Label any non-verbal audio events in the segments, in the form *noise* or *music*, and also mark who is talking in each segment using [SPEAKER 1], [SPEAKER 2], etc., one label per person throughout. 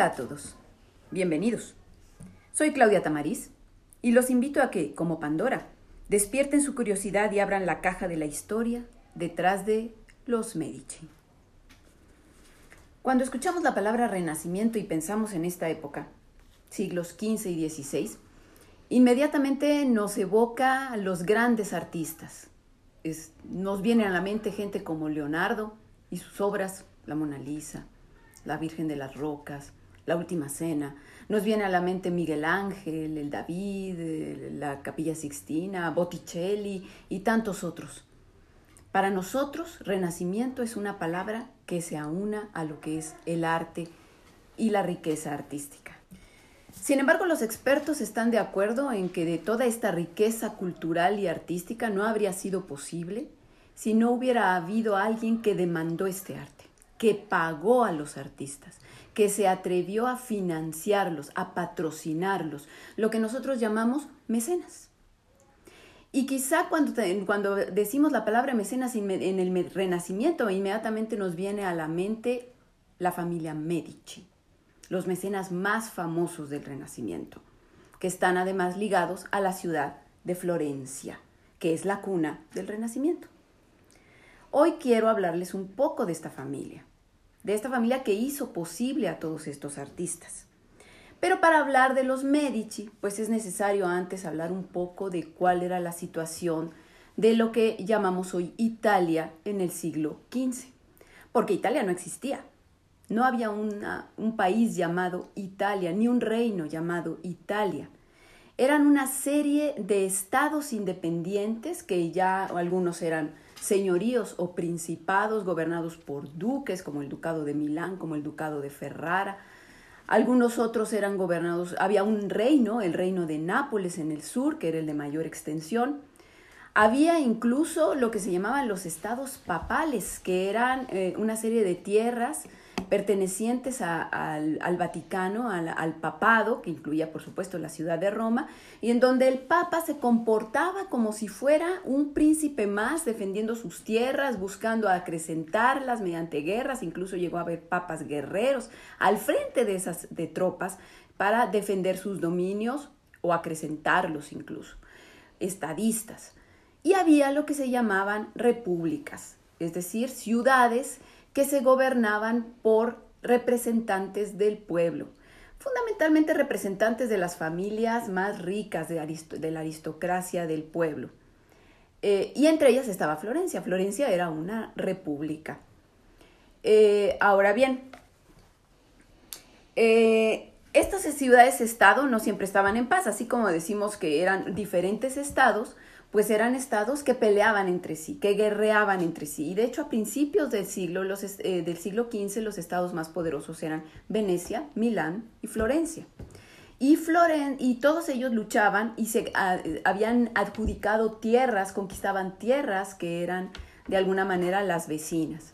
[SPEAKER 1] Hola a todos, bienvenidos. Soy Claudia Tamariz y los invito a que, como Pandora, despierten su curiosidad y abran la caja de la historia detrás de los Medici. Cuando escuchamos la palabra renacimiento y pensamos en esta época, siglos XV y XVI, inmediatamente nos evoca a los grandes artistas. nos viene a la mente gente como Leonardo y sus obras, la Mona Lisa, la Virgen de las Rocas, la Última Cena. Nos viene a la mente Miguel Ángel, el David, la Capilla Sixtina, Botticelli y tantos otros. Para nosotros, renacimiento es una palabra que se aúna a lo que es el arte y la riqueza artística. Sin embargo, los expertos están de acuerdo en que de toda esta riqueza cultural y artística no habría sido posible si no hubiera habido alguien que demandó este arte que pagó a los artistas, que se atrevió a financiarlos, a patrocinarlos, lo que nosotros llamamos mecenas. Y quizá cuando, cuando decimos la palabra mecenas en el Renacimiento, inmediatamente nos viene a la mente la familia Medici, los mecenas más famosos del Renacimiento, que están además ligados a la ciudad de Florencia, que es la cuna del Renacimiento. Hoy quiero hablarles un poco de esta familia de esta familia que hizo posible a todos estos artistas. Pero para hablar de los Medici, pues es necesario antes hablar un poco de cuál era la situación de lo que llamamos hoy Italia en el siglo XV, porque Italia no existía. No había un país llamado Italia, ni un reino llamado Italia. Eran una serie de estados independientes que ya algunos eran señoríos o principados gobernados por duques, como el ducado de Milán, como el ducado de Ferrara. Algunos otros eran gobernados, había un reino, el reino de Nápoles en el sur, que era el de mayor extensión. Había incluso lo que se llamaban los estados papales, que eran eh, una serie de tierras pertenecientes al, Vaticano, al, papado, que incluía por supuesto la ciudad de Roma, y en donde el papa se comportaba como si fuera un príncipe más, defendiendo sus tierras, buscando acrecentarlas mediante guerras, incluso llegó a haber papas guerreros al frente de esas de tropas para defender sus dominios o acrecentarlos incluso, estadistas. Y había lo que se llamaban repúblicas, es decir, ciudades que se gobernaban por representantes del pueblo, fundamentalmente representantes de las familias más ricas de, la aristocracia del pueblo. Eh, y entre ellas estaba Florencia. Florencia era una república. Eh, ahora bien, eh, estas ciudades-estado no siempre estaban en paz, así como decimos que eran diferentes estados, pues eran estados que peleaban entre sí, que guerreaban entre sí. Y de hecho a principios del siglo, los, eh, del siglo XV los estados más poderosos eran Venecia, Milán y Florencia. Y, Floren y todos ellos luchaban y se habían adjudicado tierras, conquistaban tierras que eran de alguna manera las vecinas.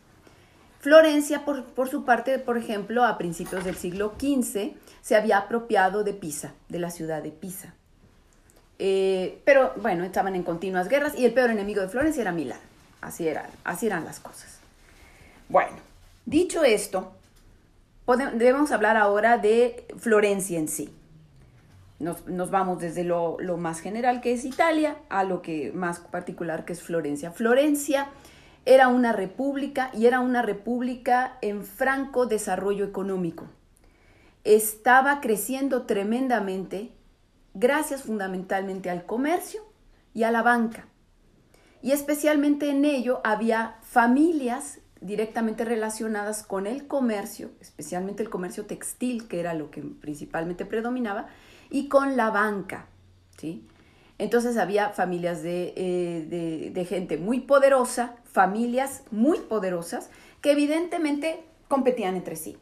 [SPEAKER 1] Florencia, por, por, su parte, por ejemplo, a principios del siglo XV, se había apropiado de Pisa, de la ciudad de Pisa. Eh, pero bueno, estaban en continuas guerras y el peor enemigo de Florencia era Milán. Así, eran, así eran las cosas. Bueno, dicho esto, debemos hablar ahora de Florencia en sí. Nos, vamos desde lo, lo, más general que es Italia a lo que más particular que es Florencia. Florencia era una república y era una república en franco desarrollo económico. Estaba creciendo tremendamente gracias fundamentalmente al comercio y a la banca. Y especialmente en ello había familias directamente relacionadas con el comercio, especialmente el comercio textil, que era lo que principalmente predominaba, y con la banca. ¿sí? Entonces había familias de, eh, de gente muy poderosa, familias muy poderosas, que evidentemente competían entre sí.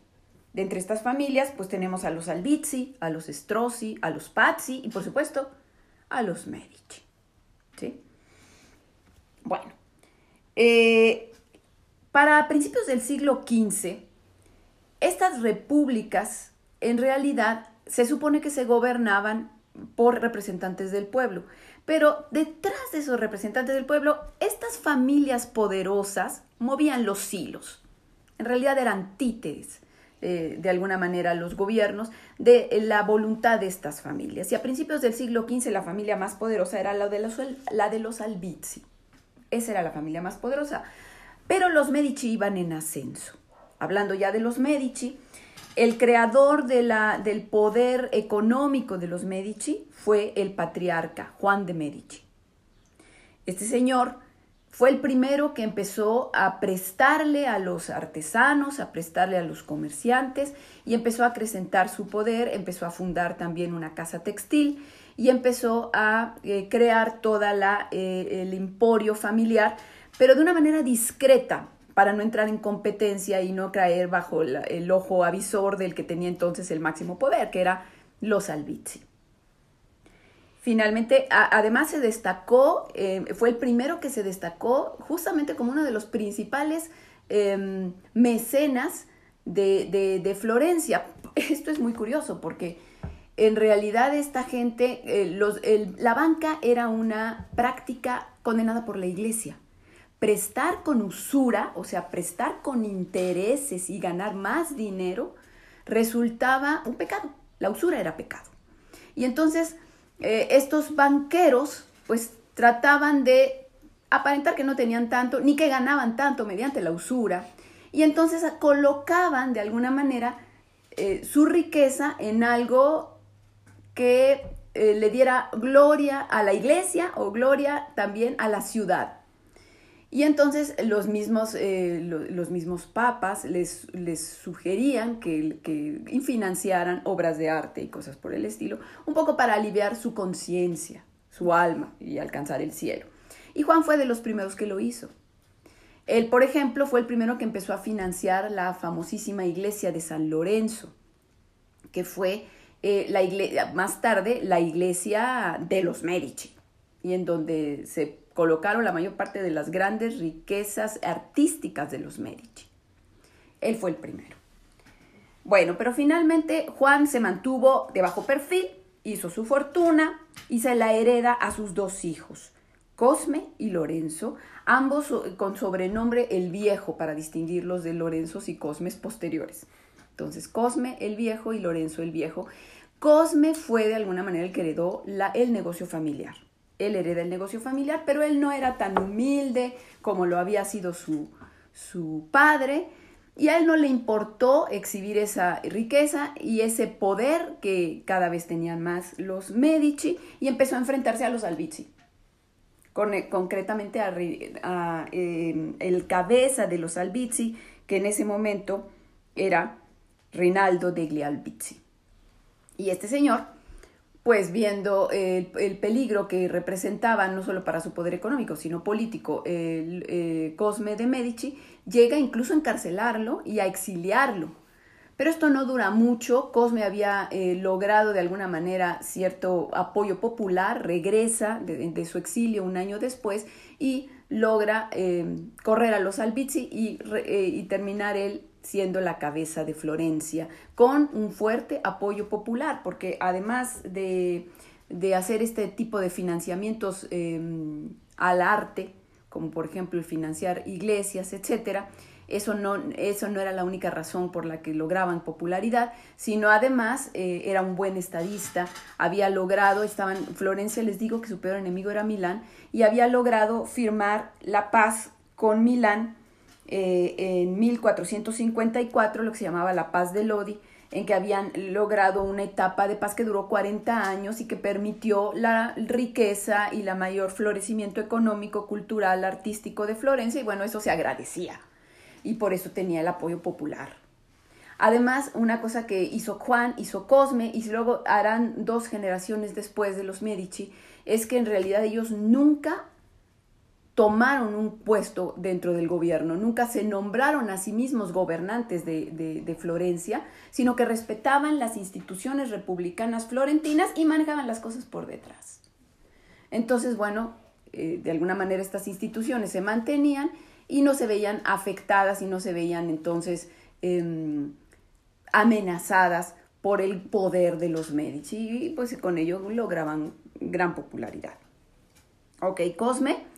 [SPEAKER 1] De entre estas familias, pues tenemos a los Albizzi, a los Strozzi, a los Pazzi y por supuesto a los Medici. ¿Sí? Bueno, eh, para principios del siglo XV, estas repúblicas en realidad se supone que se gobernaban por representantes del pueblo, pero detrás de esos representantes del pueblo, estas familias poderosas movían los hilos. En realidad eran títeres eh, de alguna manera los gobiernos de la voluntad de estas familias. Y a principios del siglo XV la familia más poderosa era la de los, la de los Albizzi. Esa era la familia más poderosa. Pero los Medici iban en ascenso. Hablando ya de los Medici, el creador de la, del poder económico de los Medici fue el patriarca Juan de Medici. Este señor fue el primero que empezó a prestarle a los artesanos, a prestarle a los comerciantes y empezó a acrecentar su poder, empezó a fundar también una casa textil y empezó a eh, crear toda la eh, el emporio familiar, pero de una manera discreta para no entrar en competencia y no caer bajo el ojo avisor del que tenía entonces el máximo poder, que era los Albizzi. Finalmente, además se destacó, eh, fue el primero que se destacó justamente como uno de los principales em, mecenas de, Florencia. *laughs* Esto es muy curioso porque en realidad esta gente, eh, la banca era una práctica condenada por la iglesia. Prestar con usura, o sea, prestar con intereses y ganar más dinero, resultaba un pecado. La usura era pecado. Y entonces eh, estos banqueros pues trataban de aparentar que no tenían tanto ni que ganaban tanto mediante la usura y entonces colocaban de alguna manera eh, su riqueza en algo que eh, le diera gloria a la iglesia o gloria también a la ciudad. Y entonces los mismos, eh, los mismos papas les, les sugerían que, que, financiaran obras de arte y cosas por el estilo, un poco para aliviar su conciencia, su alma y alcanzar el cielo. Y Juan fue de los primeros que lo hizo. Él, por ejemplo, fue el primero que empezó a financiar la famosísima iglesia de San Lorenzo, que fue eh, la iglesia, más tarde la iglesia de los Medici, y en donde se colocaron la mayor parte de las grandes riquezas artísticas de los Medici. Él fue el primero. Bueno, pero finalmente Juan se mantuvo de bajo perfil, hizo su fortuna y se la hereda a sus dos hijos, Cosme y Lorenzo, ambos con sobrenombre el Viejo para distinguirlos de Lorenzos y Cosmes posteriores. Entonces, Cosme el Viejo y Lorenzo el Viejo. Cosme fue de alguna manera el que heredó el negocio familiar él hereda el negocio familiar, pero él no era tan humilde como lo había sido su, su padre, y a él no le importó exhibir esa riqueza y ese poder que cada vez tenían más los Medici, y empezó a enfrentarse a los Albizzi. Con, concretamente a, em, el cabeza de los Albizzi, que en ese momento era Rinaldo degli Albizzi. Y este señor pues viendo el, peligro que representaba no solo para su poder económico, sino político, eh, Cosme de Medici, llega incluso a encarcelarlo y a exiliarlo. Pero esto no dura mucho, Cosme había eh, logrado de alguna manera cierto apoyo popular, regresa de, su exilio un año después y logra eh, correr a los Albizzi y, y terminar el siendo la cabeza de Florencia, con un fuerte apoyo popular, porque además de, hacer este tipo de financiamientos em, al arte, como por ejemplo el financiar iglesias, etcétera, eso no, eso no era la única razón por la que lograban popularidad, sino además eh, era un buen estadista, había logrado, estaban, Florencia les digo que su peor enemigo era Milán, y había logrado firmar la paz con Milán eh, en 1454 lo que se llamaba la paz de Lodi, en que habían logrado una etapa de paz que duró 40 años y que permitió la riqueza y la mayor florecimiento económico, cultural, artístico de Florencia, y bueno, eso se agradecía, y por eso tenía el apoyo popular. Además, una cosa que hizo Juan, hizo Cosme, y luego harán dos generaciones después de los Medici, es que en realidad ellos nunca tomaron un puesto dentro del gobierno, nunca se nombraron a sí mismos gobernantes de, Florencia, sino que respetaban las instituciones republicanas florentinas y manejaban las cosas por detrás. Entonces, bueno, eh, de alguna manera estas instituciones se mantenían y no se veían afectadas y no se veían entonces em, amenazadas por el poder de los Medici y pues con ello lograban gran popularidad. Ok, Cosme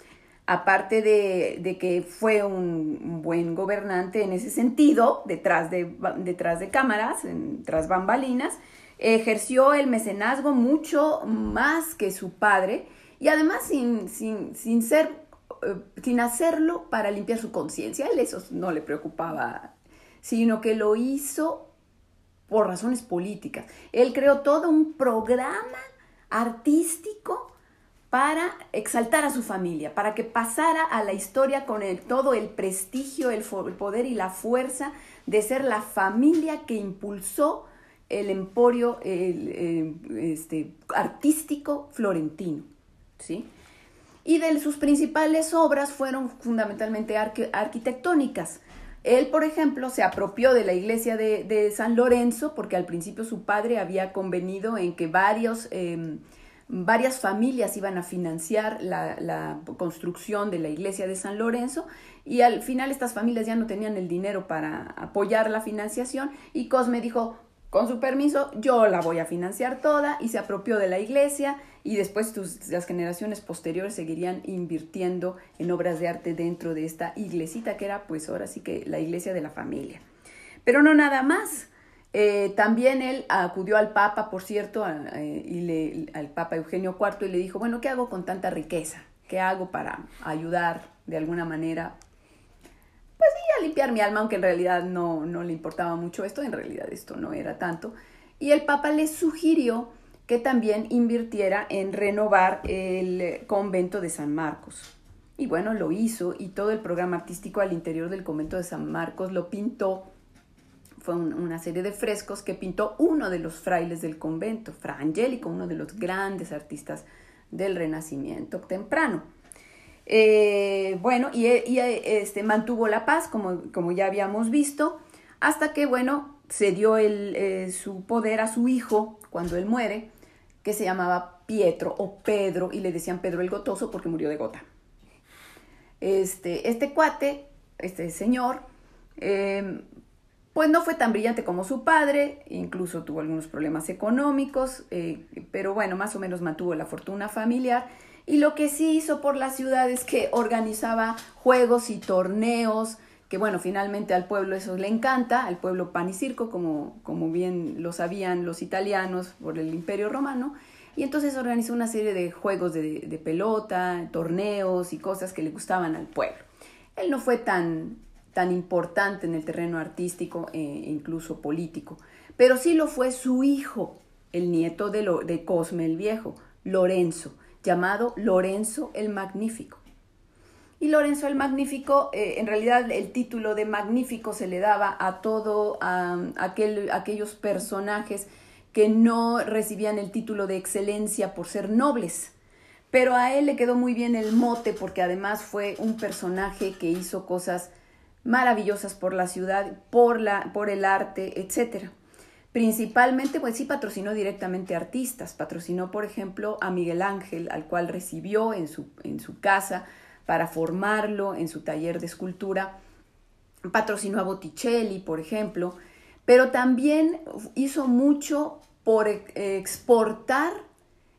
[SPEAKER 1] aparte de, que fue un buen gobernante en ese sentido, detrás de, detrás de cámaras, bambalinas, ejerció el mecenazgo mucho más que su padre y además sin, sin, ser, eh, sin hacerlo para limpiar su conciencia. Él eso no le preocupaba, sino que lo hizo por razones políticas. Él creó todo un programa artístico para exaltar a su familia, para que pasara a la historia con el, todo el prestigio, el, poder y la fuerza de ser la familia que impulsó el emporio este, artístico florentino. ¿sí? Y de sus principales obras fueron fundamentalmente arquitectónicas. Él, por ejemplo, se apropió de la iglesia de, San Lorenzo porque al principio su padre había convenido en que varios, em, varias familias iban a financiar la, construcción de la iglesia de San Lorenzo y al final estas familias ya no tenían el dinero para apoyar la financiación y Cosme dijo, con su permiso, yo la voy a financiar toda y se apropió de la iglesia y después las generaciones posteriores seguirían invirtiendo en obras de arte dentro de esta iglesita que era pues ahora sí que la iglesia de la familia. Pero no nada más. Eh, también él acudió al Papa, por cierto, eh, y le, al Papa Eugenio IV y le dijo, bueno, ¿qué hago con tanta riqueza? ¿Qué hago para ayudar de alguna manera pues sí, a limpiar mi alma, aunque en realidad no, no le importaba mucho esto, en realidad esto no era tanto. Y el Papa le sugirió que también invirtiera en renovar el convento de San Marcos. Y bueno, lo hizo y todo el programa artístico al interior del convento de San Marcos lo pintó. Fue una serie de frescos que pintó uno de los frailes del convento, Fra Angelico, uno de los grandes artistas del Renacimiento temprano. Eh, bueno, y, este, mantuvo la paz, como, como, ya habíamos visto, hasta que, bueno, se dio el, eh, su poder a su hijo cuando él muere, que se llamaba Pietro o Pedro, y le decían Pedro el Gotoso porque murió de gota. Este, este cuate, este señor, em, pues no fue tan brillante como su padre, incluso tuvo algunos problemas económicos, eh, pero bueno, más o menos mantuvo la fortuna familiar y lo que sí hizo por la ciudad es que organizaba juegos y torneos, que bueno, finalmente al pueblo eso le encanta, al pueblo pan y circo, como, como bien lo sabían los italianos por el imperio romano, y entonces organizó una serie de juegos de, pelota, torneos y cosas que le gustaban al pueblo. Él no fue tan, tan importante en el terreno artístico e incluso político, pero sí lo fue su hijo, el nieto de, lo, de Cosme el Viejo, Lorenzo, llamado Lorenzo el Magnífico. Y Lorenzo el Magnífico, eh, en realidad el título de Magnífico se le daba a todo a, aquel, aquellos personajes que no recibían el título de excelencia por ser nobles. Pero a él le quedó muy bien el mote porque además fue un personaje que hizo cosas maravillosas por la ciudad, por, la, por el arte, etcétera. Principalmente, pues sí patrocinó directamente artistas. Patrocinó, por ejemplo, a Miguel Ángel, al cual recibió en su, en su casa para formarlo en su taller de escultura. Patrocinó a Botticelli, por ejemplo. Pero también hizo mucho por exportar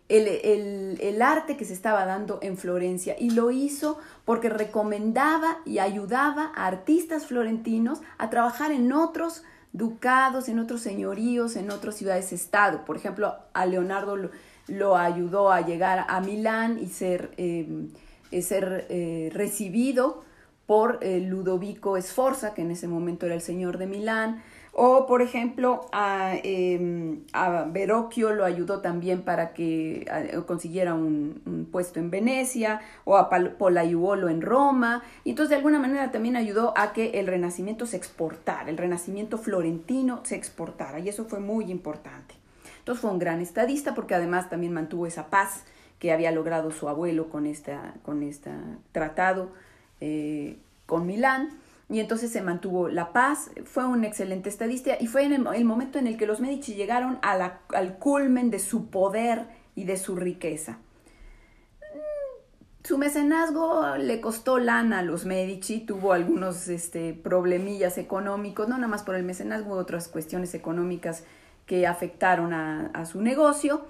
[SPEAKER 1] el, el, arte que se estaba dando en Florencia y lo hizo porque recomendaba y ayudaba a artistas florentinos a trabajar en otros ducados, en otros señoríos, en otras ciudades-estado. Por ejemplo, a Leonardo lo, ayudó a llegar a Milán y ser, eh, ser eh, recibido por eh, Ludovico Sforza, que en ese momento era el señor de Milán. O, por ejemplo, a, eh, a Verocchio lo ayudó también para que consiguiera un, puesto en Venecia, o a Polaiuolo en Roma. Y entonces, de alguna manera, también ayudó a que el Renacimiento se exportara, el Renacimiento florentino se exportara. Y eso fue muy importante. Entonces, fue un gran estadista porque además también mantuvo esa paz que había logrado su abuelo con, esta, con este tratado eh, con Milán y entonces se mantuvo la paz, fue un excelente estadista y fue en el, momento en el que los Medici llegaron al culmen de su poder y de su riqueza. Su mecenazgo le costó lana a los Medici, tuvo algunos este, problemillas económicos, no nada más por el mecenazgo, otras cuestiones económicas que afectaron a su negocio,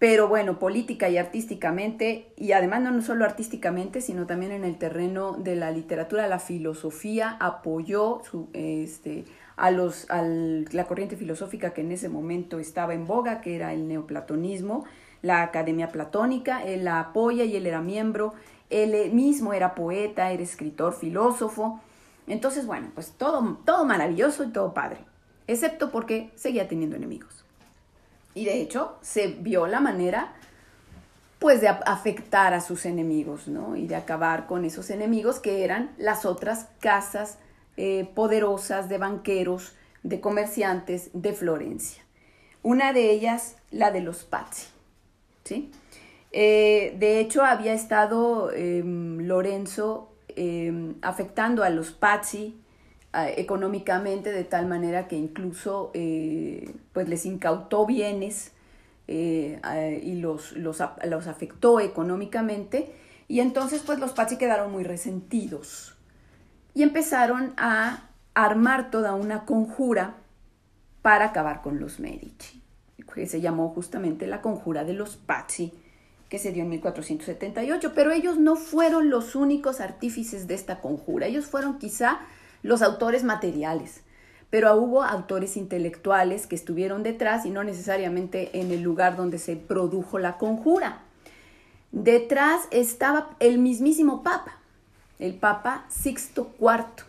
[SPEAKER 1] pero bueno, política y artísticamente, y además no solo artísticamente, sino también en el terreno de la literatura, la filosofía, apoyó su, este, a, los, la corriente filosófica que en ese momento estaba en boga, que era el neoplatonismo, la Academia Platónica, él la apoya y él era miembro, él mismo era poeta, era escritor, filósofo. Entonces, bueno, pues todo, todo maravilloso y todo padre, excepto porque seguía teniendo enemigos. Y de hecho se vio la manera pues de afectar a sus enemigos, ¿no? Y de acabar con esos enemigos que eran las otras casas eh, poderosas de banqueros, de comerciantes de Florencia. Una de ellas, la de los Pazzi, ¿sí? Eh, de hecho, había estado em, Lorenzo em, afectando a los Pazzi económicamente de tal manera que incluso eh, pues les incautó bienes eh, y los, los, afectó económicamente y entonces pues los Pazzi quedaron muy resentidos. Y empezaron a armar toda una conjura para acabar con los Medici, que se llamó justamente la conjura de los Pazzi, que se dio en 1478, pero ellos no fueron los únicos artífices de esta conjura, ellos fueron quizá los autores materiales, pero hubo autores intelectuales que estuvieron detrás y no necesariamente en el lugar donde se produjo la conjura. Detrás estaba el mismísimo Papa, el Papa Sixto IV,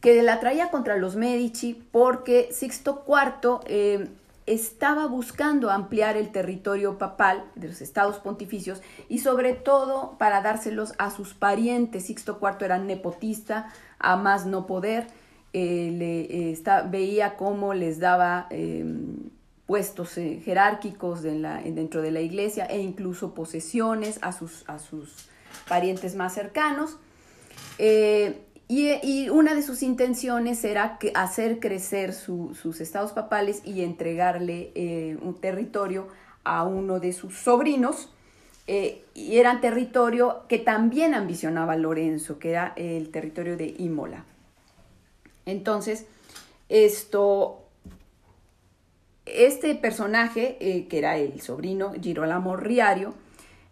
[SPEAKER 1] que la traía contra los Medici porque Sixto IV eh, estaba buscando ampliar el territorio papal de los estados pontificios y sobre todo para dárselos a sus parientes. Sixto IV era nepotista, a más no poder, eh, le, eh, veía cómo les daba em, puestos eh, jerárquicos dentro de la iglesia e incluso posesiones a sus, a sus parientes más cercanos. Y, una de sus intenciones era hacer crecer sus estados papales y entregarle un territorio a uno de sus sobrinos, eh, y era territorio que también ambicionaba Lorenzo, que era el territorio de Imola. Entonces, esto, este personaje, eh, que era el sobrino Girolamo Riario,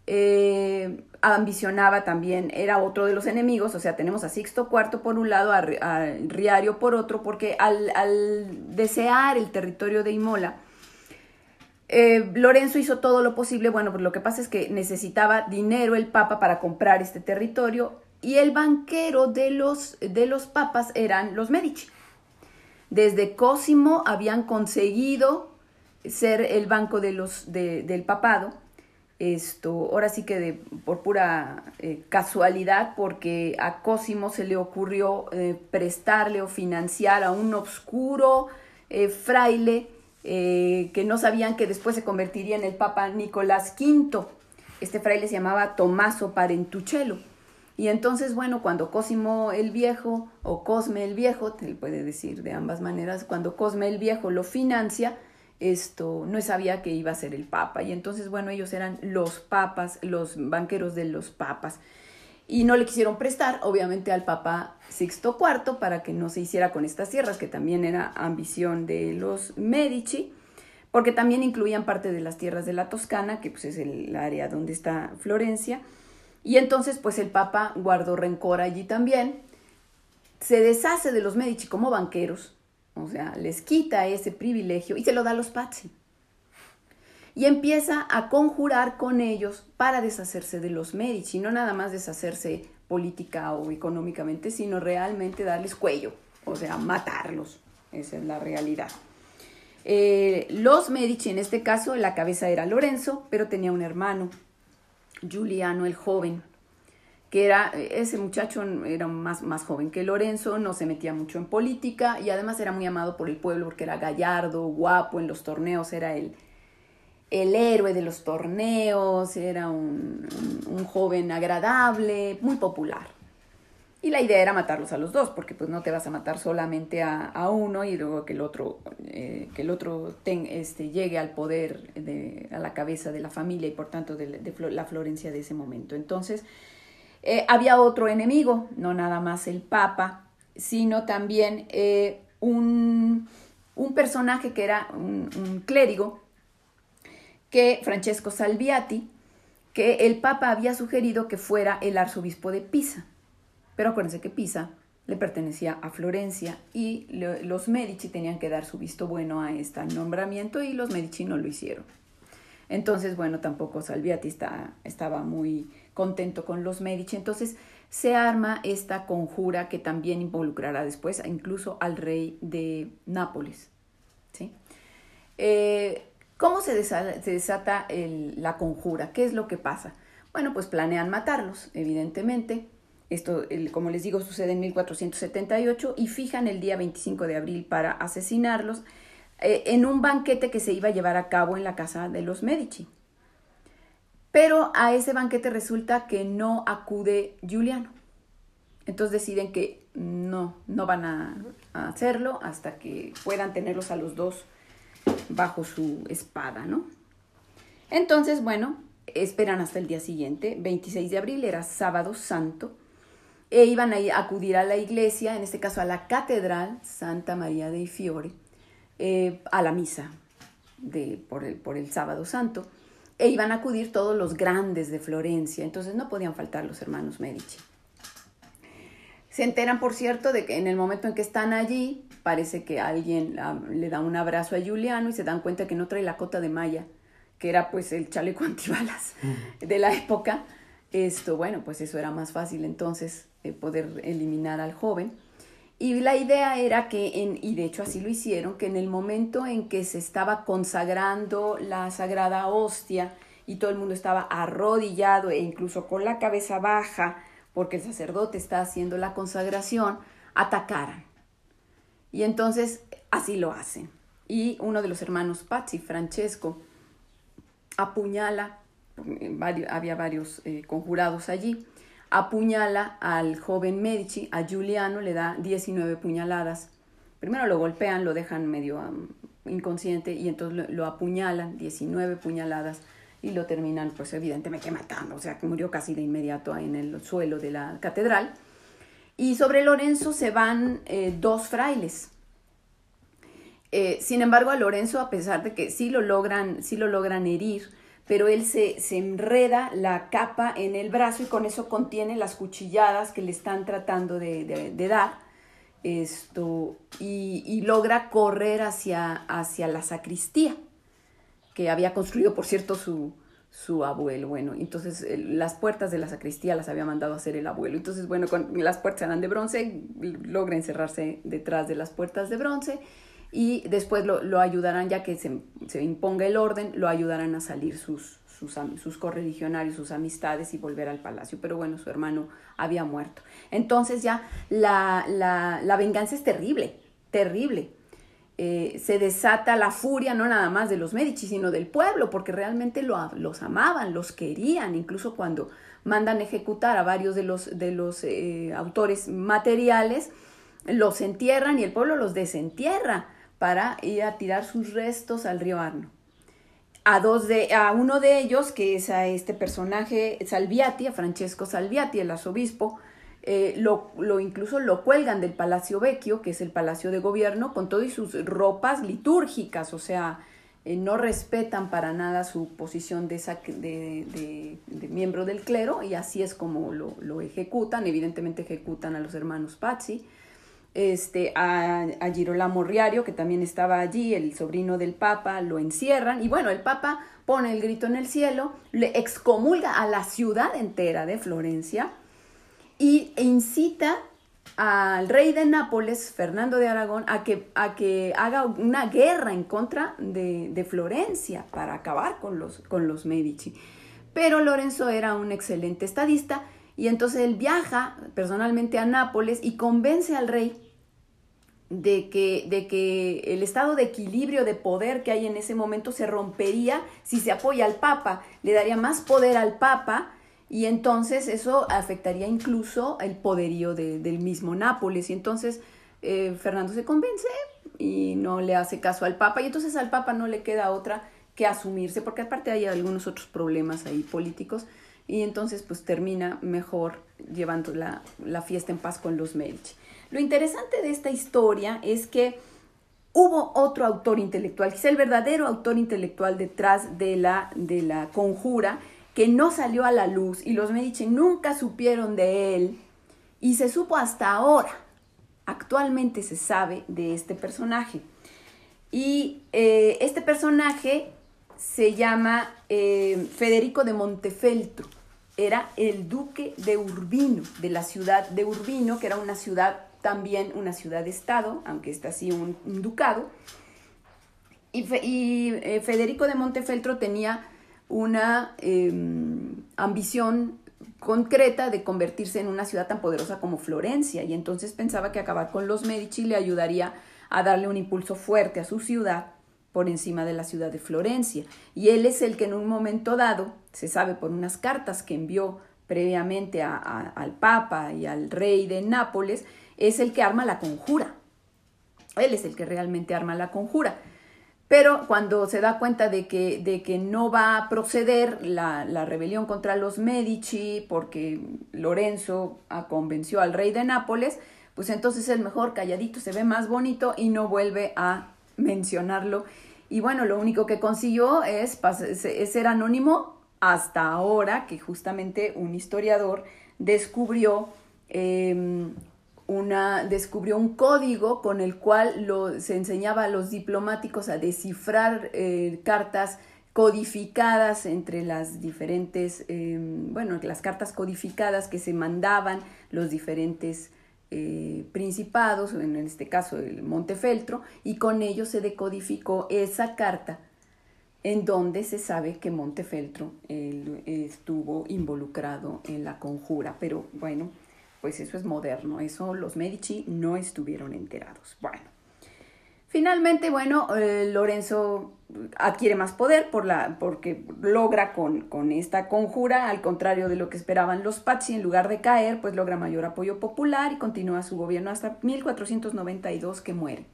[SPEAKER 1] eh, ambicionaba también, era otro de los enemigos, o sea, tenemos a Sixto IV por un lado, a, Riario por otro, porque al desear el territorio de Imola, eh, Lorenzo hizo todo lo posible, bueno, pues lo que pasa es que necesitaba dinero el Papa para comprar este territorio y el banquero de los, de los papas eran los Medici. Desde Cosimo habían conseguido ser el banco de los, del papado. Esto, ahora sí que de, por pura eh, casualidad, porque a Cosimo se le ocurrió eh, prestarle o financiar a un obscuro fraile eh, que no sabían que después se convertiría en el Papa Nicolás V. Este fraile se llamaba Tomaso Parentuccello. Y entonces, bueno, cuando Cosimo el Viejo o Cosme el Viejo, te puede decir de ambas maneras, cuando Cosme el Viejo lo financia, esto no sabía que iba a ser el Papa. Y entonces, bueno, ellos eran los papas, los banqueros de los papas y no le quisieron prestar, obviamente, al Papa Sixto IV para que no se hiciera con estas tierras, que también era ambición de los Medici, porque también incluían parte de las tierras de la Toscana, que pues es el área donde está Florencia, y entonces pues el Papa guardó rencor allí también, se deshace de los Medici como banqueros, o sea, les quita ese privilegio y se lo da a los Pazzi y empieza a conjurar con ellos para deshacerse de los Medici, no nada más deshacerse política o económicamente, sino realmente darles cuello, o sea, matarlos. Esa es la realidad. Eh, los Medici, en este caso, la cabeza era Lorenzo, pero tenía un hermano, Giuliano el joven, que era, ese muchacho era más, más joven que Lorenzo, no se metía mucho en política y además era muy amado por el pueblo porque era gallardo, guapo en los torneos, era el, el héroe de los torneos, era un, joven agradable, muy popular. Y la idea era matarlos a los dos, porque pues no te vas a matar solamente a, uno y luego que el otro, eh, que el otro este, llegue al poder, de, a la cabeza de la familia y por tanto de, la Florencia de ese momento. Entonces, eh, había otro enemigo, no nada más el Papa, sino también eh, un, personaje que era un clérigo, que Francesco Salviati, que el Papa había sugerido que fuera el arzobispo de Pisa. Pero acuérdense que Pisa le pertenecía a Florencia y los Medici tenían que dar su visto bueno a este nombramiento y los Medici no lo hicieron. Entonces, bueno, tampoco Salviati estaba muy contento con los Medici. Entonces se arma esta conjura que también involucrará después incluso al rey de Nápoles. ¿sí? Eh, ¿Cómo se desata, la conjura? ¿Qué es lo que pasa? Bueno, pues planean matarlos, evidentemente. Esto, como les digo, sucede en 1478 y fijan el día 25 de abril para asesinarlos eh, en un banquete que se iba a llevar a cabo en la casa de los Medici. Pero a ese banquete resulta que no acude Giuliano. Entonces deciden que no, no van a hacerlo hasta que puedan tenerlos a los dos bajo su espada, ¿no? Entonces, bueno, esperan hasta el día siguiente, 26 de abril, era sábado santo, e iban a acudir a la iglesia, en este caso a la catedral Santa María dei Fiori, eh, a la misa de, por, el, por el sábado santo, e iban a acudir todos los grandes de Florencia, entonces no podían faltar los hermanos Medici. Se enteran, por cierto, de que en el momento en que están allí, parece que alguien le da un abrazo a Juliano y se dan cuenta que no trae la cota de malla, que era pues el chaleco *laughs* antibalas de la época. Esto, bueno, pues eso era más fácil entonces eh, poder eliminar al joven. Y la idea era que, en, y de hecho así lo hicieron, que en el momento en que se estaba consagrando la sagrada hostia y todo el mundo estaba arrodillado e incluso con la cabeza baja, porque el sacerdote está haciendo la consagración, atacaran. Y entonces así lo hacen. Y uno de los hermanos Pazzi, Francesco, apuñala, había varios eh, conjurados allí, apuñala al joven Medici, a Giuliano, le da 19 puñaladas. Primero lo golpean, lo dejan medio inconsciente y entonces lo, apuñalan, 19 puñaladas, y lo terminan, pues evidentemente matando, o sea que murió casi de inmediato en el suelo de la catedral. Y sobre Lorenzo se van eh, dos frailes. Eh, sin embargo, a Lorenzo, a pesar de que sí lo logran, sí lo logran herir, pero él se, se, enreda la capa en el brazo y con eso contiene las cuchilladas que le están tratando de, dar. Esto, y, y, logra correr hacia, hacia la sacristía, que había construido, por cierto, su, su abuelo. Bueno, entonces las puertas de la sacristía las había mandado a hacer el abuelo. Entonces, bueno, las puertas eran de bronce, logra encerrarse detrás de las puertas de bronce y después lo, ayudarán, ya que se, se, imponga el orden, lo ayudarán a salir sus, sus, sus, correligionarios, sus amistades y volver al palacio. Pero bueno, su hermano había muerto. Entonces ya la, la, la venganza es terrible, terrible. Eh, se desata la furia no nada más de los Medici, sino del pueblo, porque realmente los amaban, los querían, incluso cuando mandan ejecutar a varios de los, de los eh, autores materiales, los entierran y el pueblo los desentierra para ir a tirar sus restos al río Arno. A, dos de, a uno de ellos, que es a este personaje Salviati, a Francesco Salviati, el arzobispo, eh, lo, lo, incluso lo cuelgan del Palacio Vecchio, que es el palacio de gobierno, con todas sus ropas litúrgicas, o sea, eh, no respetan para nada su posición de, de, de, miembro del clero y así es como lo, lo, ejecutan, evidentemente ejecutan a los hermanos Pazzi, este, a, a Girolamo Riario, que también estaba allí, el sobrino del Papa, lo encierran. Y bueno, el Papa pone el grito en el cielo, le excomulga a la ciudad entera de Florencia, y incita al rey de Nápoles, Fernando de Aragón, a que, a que haga una guerra en contra de, Florencia para acabar con los, con los Medici. Pero Lorenzo era un excelente estadista y entonces él viaja personalmente a Nápoles y convence al rey de que, de que el estado de equilibrio de poder que hay en ese momento se rompería si se apoya al Papa, le daría más poder al Papa y entonces eso afectaría incluso el poderío del mismo Nápoles. Y entonces eh, Fernando se convence y no le hace caso al Papa. Y entonces al Papa no le queda otra que asumirse, porque aparte hay algunos otros problemas ahí políticos. Y entonces pues termina mejor llevando la, la fiesta en paz con los Medici. Lo interesante de esta historia es que hubo otro autor intelectual, quizá el verdadero autor intelectual detrás de la, de la conjura, que no salió a la luz y los Medici nunca supieron de él y se supo hasta ahora. Actualmente se sabe de este personaje. Y eh, este personaje se llama eh, Federico de Montefeltro. Era el duque de Urbino, de la ciudad de Urbino, que era una ciudad también una ciudad-estado, aunque está así un, ducado. Y, eh, Federico de Montefeltro tenía una em, ambición concreta de convertirse en una ciudad tan poderosa como Florencia y entonces pensaba que acabar con los Medici le ayudaría a darle un impulso fuerte a su ciudad por encima de la ciudad de Florencia. Y él es el que en un momento dado, se sabe por unas cartas que envió previamente al Papa y al rey de Nápoles, es el que arma la conjura. Él es el que realmente arma la conjura. Pero cuando se da cuenta de que, de que no va a proceder la, la, rebelión contra los Medici, porque Lorenzo convenció al rey de Nápoles, pues entonces es mejor calladito, se ve más bonito y no vuelve a mencionarlo. Y bueno, lo único que consiguió es, ser anónimo hasta ahora que justamente un historiador descubrió em, una, descubrió un código con el cual lo, se enseñaba a los diplomáticos a descifrar eh, cartas codificadas entre las diferentes, em, bueno, las cartas codificadas que se mandaban los diferentes eh, principados, en este caso el Montefeltro, y con ello se decodificó esa carta en donde se sabe que Montefeltro estuvo involucrado en la conjura, pero bueno, pues eso es moderno, eso los Medici no estuvieron enterados. Bueno, finalmente, bueno, eh, Lorenzo adquiere más poder por la, porque logra con, con, esta conjura, al contrario de lo que esperaban los Pazzi, en lugar de caer, pues logra mayor apoyo popular y continúa su gobierno hasta 1492 que muere.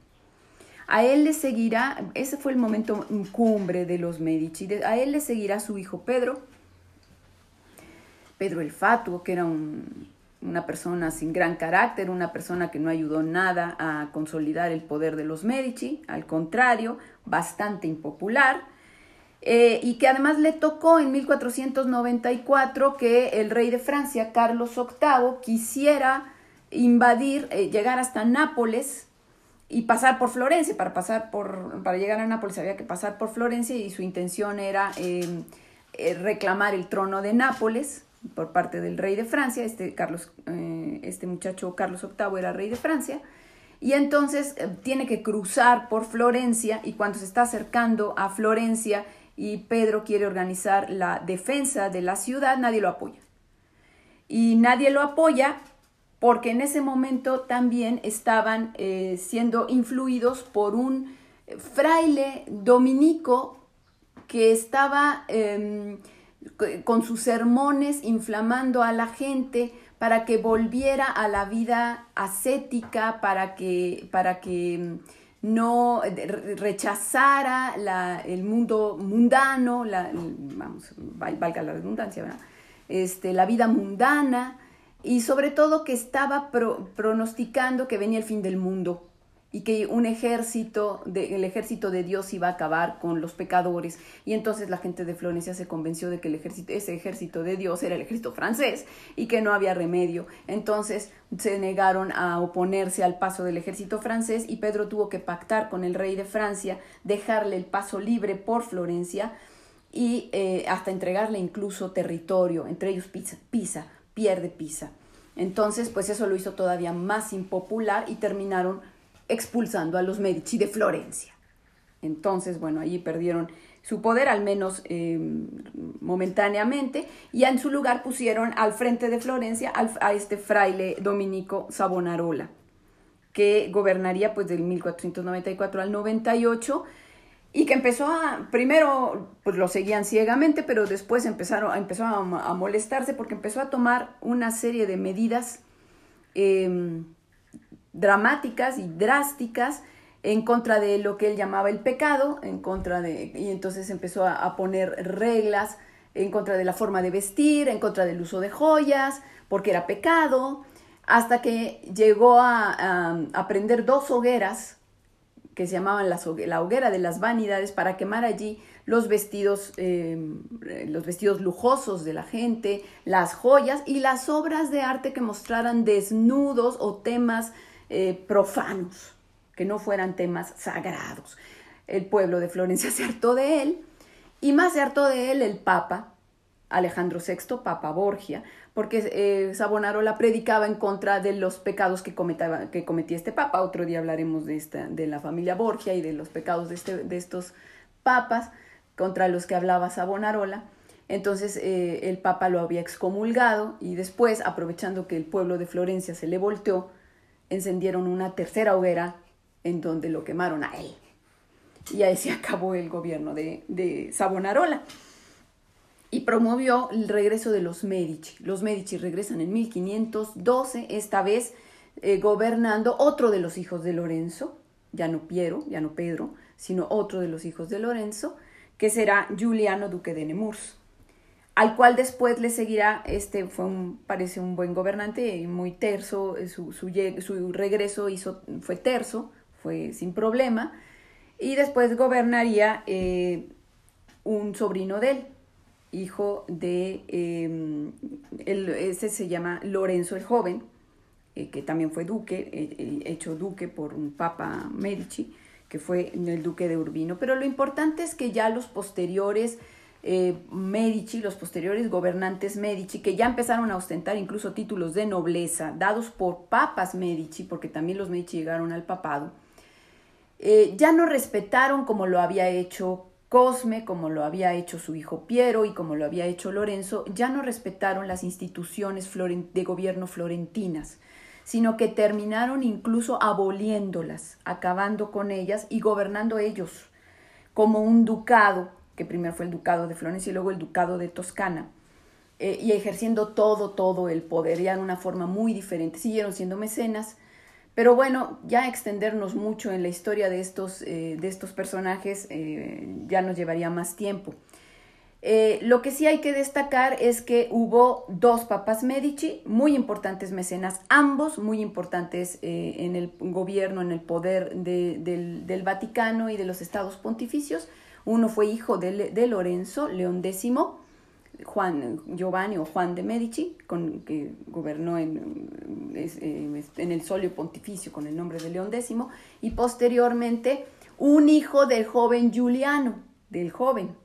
[SPEAKER 1] A él le seguirá, ese fue el momento cumbre de los Medici, a él le seguirá su hijo Pedro, Pedro el Fatuo, que era un, una persona sin gran carácter, una persona que no ayudó nada a consolidar el poder de los Medici, al contrario, bastante impopular, eh, y que además le tocó en 1494 que el rey de Francia, Carlos VIII, quisiera invadir, eh, llegar hasta Nápoles y pasar por Florencia. Para, pasar por, para llegar a Nápoles había que pasar por Florencia y su intención era eh, reclamar el trono de Nápoles por parte del rey de Francia, este, Carlos, eh, este muchacho Carlos VIII era rey de Francia, y entonces eh, tiene que cruzar por Florencia y cuando se está acercando a Florencia y Pedro quiere organizar la defensa de la ciudad, nadie lo apoya. Y nadie lo apoya porque en ese momento también estaban eh, siendo influidos por un fraile dominico que estaba... Con sus sermones inflamando a la gente para que volviera a la vida ascética, para que, para que mm, no rechazara el mundo mundano, la, vamos, valga la redundancia, Este, la vida mundana y sobre todo que estaba pronosticando que venía el fin del mundo y que un ejército, el ejército de Dios iba a acabar con los pecadores. Y entonces la gente de Florencia se convenció de que el ejército, ese ejército de Dios era el ejército francés y que no había remedio. Entonces se negaron a oponerse al paso del ejército francés y Pedro tuvo que pactar con el rey de Francia, dejarle el paso libre por Florencia y eh, hasta entregarle incluso territorio, entre ellos Pisa, Pisa, pierde Pisa. Entonces, pues eso lo hizo todavía más impopular y terminaron expulsando a los Medici de Florencia. Entonces, bueno, allí perdieron su poder, al menos eh, momentáneamente, y en su lugar pusieron al frente de Florencia a este fraile dominico Savonarola, que gobernaría pues del 1494 al 98 y que empezó a, primero pues lo seguían ciegamente, pero después empezaron, empezó a, molestarse porque empezó a tomar una serie de medidas em, dramáticas y drásticas en contra de lo que él llamaba el pecado, en contra de, y entonces empezó a, poner reglas en contra de la forma de vestir, en contra del uso de joyas, porque era pecado, hasta que llegó a, a, prender dos hogueras que se llamaban la hoguera de las vanidades, para quemar allí los vestidos, em, los vestidos lujosos de la gente, las joyas y las obras de arte que mostraran desnudos o temas eh, profanos, que no fueran temas sagrados. El pueblo de Florencia *laughs* se hartó de él y más se hartó de él el Papa, Alejandro VI, Papa Borgia, porque eh, Savonarola predicaba en contra de los pecados que, que cometía este papa. Otro día hablaremos de, esta, de la familia Borgia y de los pecados de, este, de estos papas contra los que hablaba Savonarola. Entonces eh, el papa lo había excomulgado y después, aprovechando que el pueblo de Florencia se le volteó, encendieron una tercera hoguera en donde lo quemaron a él. Y ahí se *laughs* acabó el gobierno de, de Savonarola y promovió el regreso de los Medici. Los Medici regresan en 1512, esta vez eh, gobernando otro de los hijos de Lorenzo, ya no Piero, ya no Pedro, sino otro de los hijos de Lorenzo, que será Giuliano, duque de Nemours, al cual después le seguirá, este fue un, parece un buen gobernante muy terso, eh, su, su, regreso hizo, fue terso, fue sin problema, y después gobernaría eh, un sobrino de él, hijo de, eh, ese se llama Lorenzo el Joven, eh, que también fue duque, hecho duque por un papa Medici, que fue el duque de Urbino. Pero lo importante es que ya los posteriores Medici, los posteriores gobernantes Medici, que ya empezaron a ostentar incluso títulos de nobleza, dados por papas Medici, porque también los Medici llegaron al papado, ya no respetaron como lo había hecho Cosme, como lo había hecho su hijo Piero y como lo había hecho Lorenzo, ya no respetaron las instituciones de gobierno florentinas, sino que terminaron incluso aboliéndolas, acabando con ellas y gobernando ellos como un ducado, que primero fue el ducado de Florencia y luego el ducado de Toscana, eh, y ejerciendo todo, todo el poder, ya de una forma muy diferente. Siguieron siendo mecenas, pero bueno, ya extendernos mucho en la historia de estos, eh, de estos personajes eh, ya nos llevaría más tiempo. Lo que sí hay que destacar es que hubo dos papas Medici, muy importantes mecenas, ambos muy importantes en el gobierno, en el poder del, del, Vaticano y de los estados pontificios. Uno fue hijo de, Lorenzo, León X, Giovanni o Juan de Medici, que gobernó en, eh, en el solio pontificio con el nombre de León X, y posteriormente un hijo del joven Giuliano, del joven,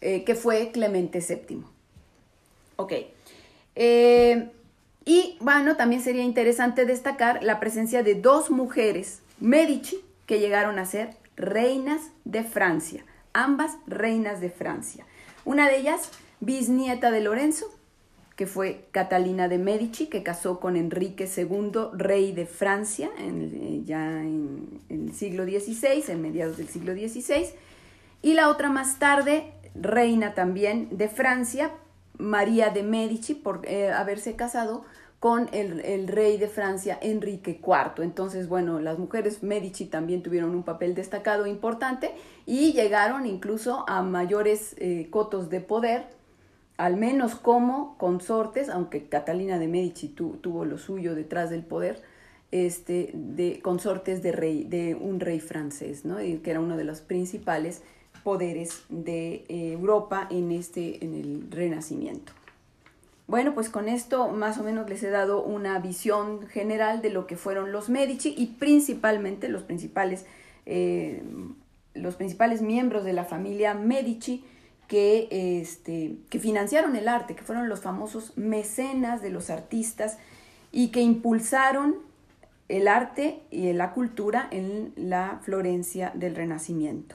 [SPEAKER 1] eh, que fue Clemente VII. Ok. Eh, y bueno, también sería interesante destacar la presencia de dos mujeres Medici que llegaron a ser reinas de Francia, ambas reinas de Francia. Una de ellas bisnieta de Lorenzo, que fue Catalina de Medici, que casó con Enrique II, rey de Francia, en, ya en, el siglo XVI, en mediados del siglo XVI, y la otra más tarde, reina también de Francia, María de Medici, por eh, haberse casado con el, el, rey de Francia, Enrique IV. Entonces, bueno, las mujeres Medici también tuvieron un papel destacado e importante y llegaron incluso a mayores eh, cotos de poder al menos como consortes, aunque Catalina de Medici tuvo lo suyo detrás del poder, este, de consortes de, rey, de un rey francés, ¿no? que era uno de los principales poderes de eh, Europa en, este, en el Renacimiento. Bueno, pues con esto más o menos les he dado una visión general de lo que fueron los Medici y principalmente los principales, eh, los principales miembros de la familia Medici que, este, que financiaron el arte, que fueron los famosos mecenas de los artistas y que impulsaron el arte y la cultura en la Florencia del Renacimiento.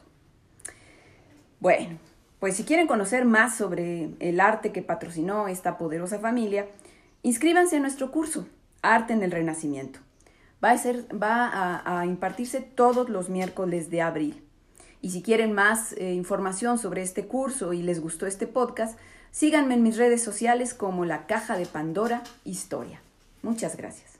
[SPEAKER 1] Bueno, pues si quieren conocer más sobre el arte que patrocinó esta poderosa familia, inscríbanse a nuestro curso, Arte en el Renacimiento. Va a, ser, va a impartirse todos los miércoles de abril. Y si quieren más eh, información sobre este curso y les gustó este podcast, síganme en mis redes sociales como la Caja de Pandora Historia. Muchas gracias.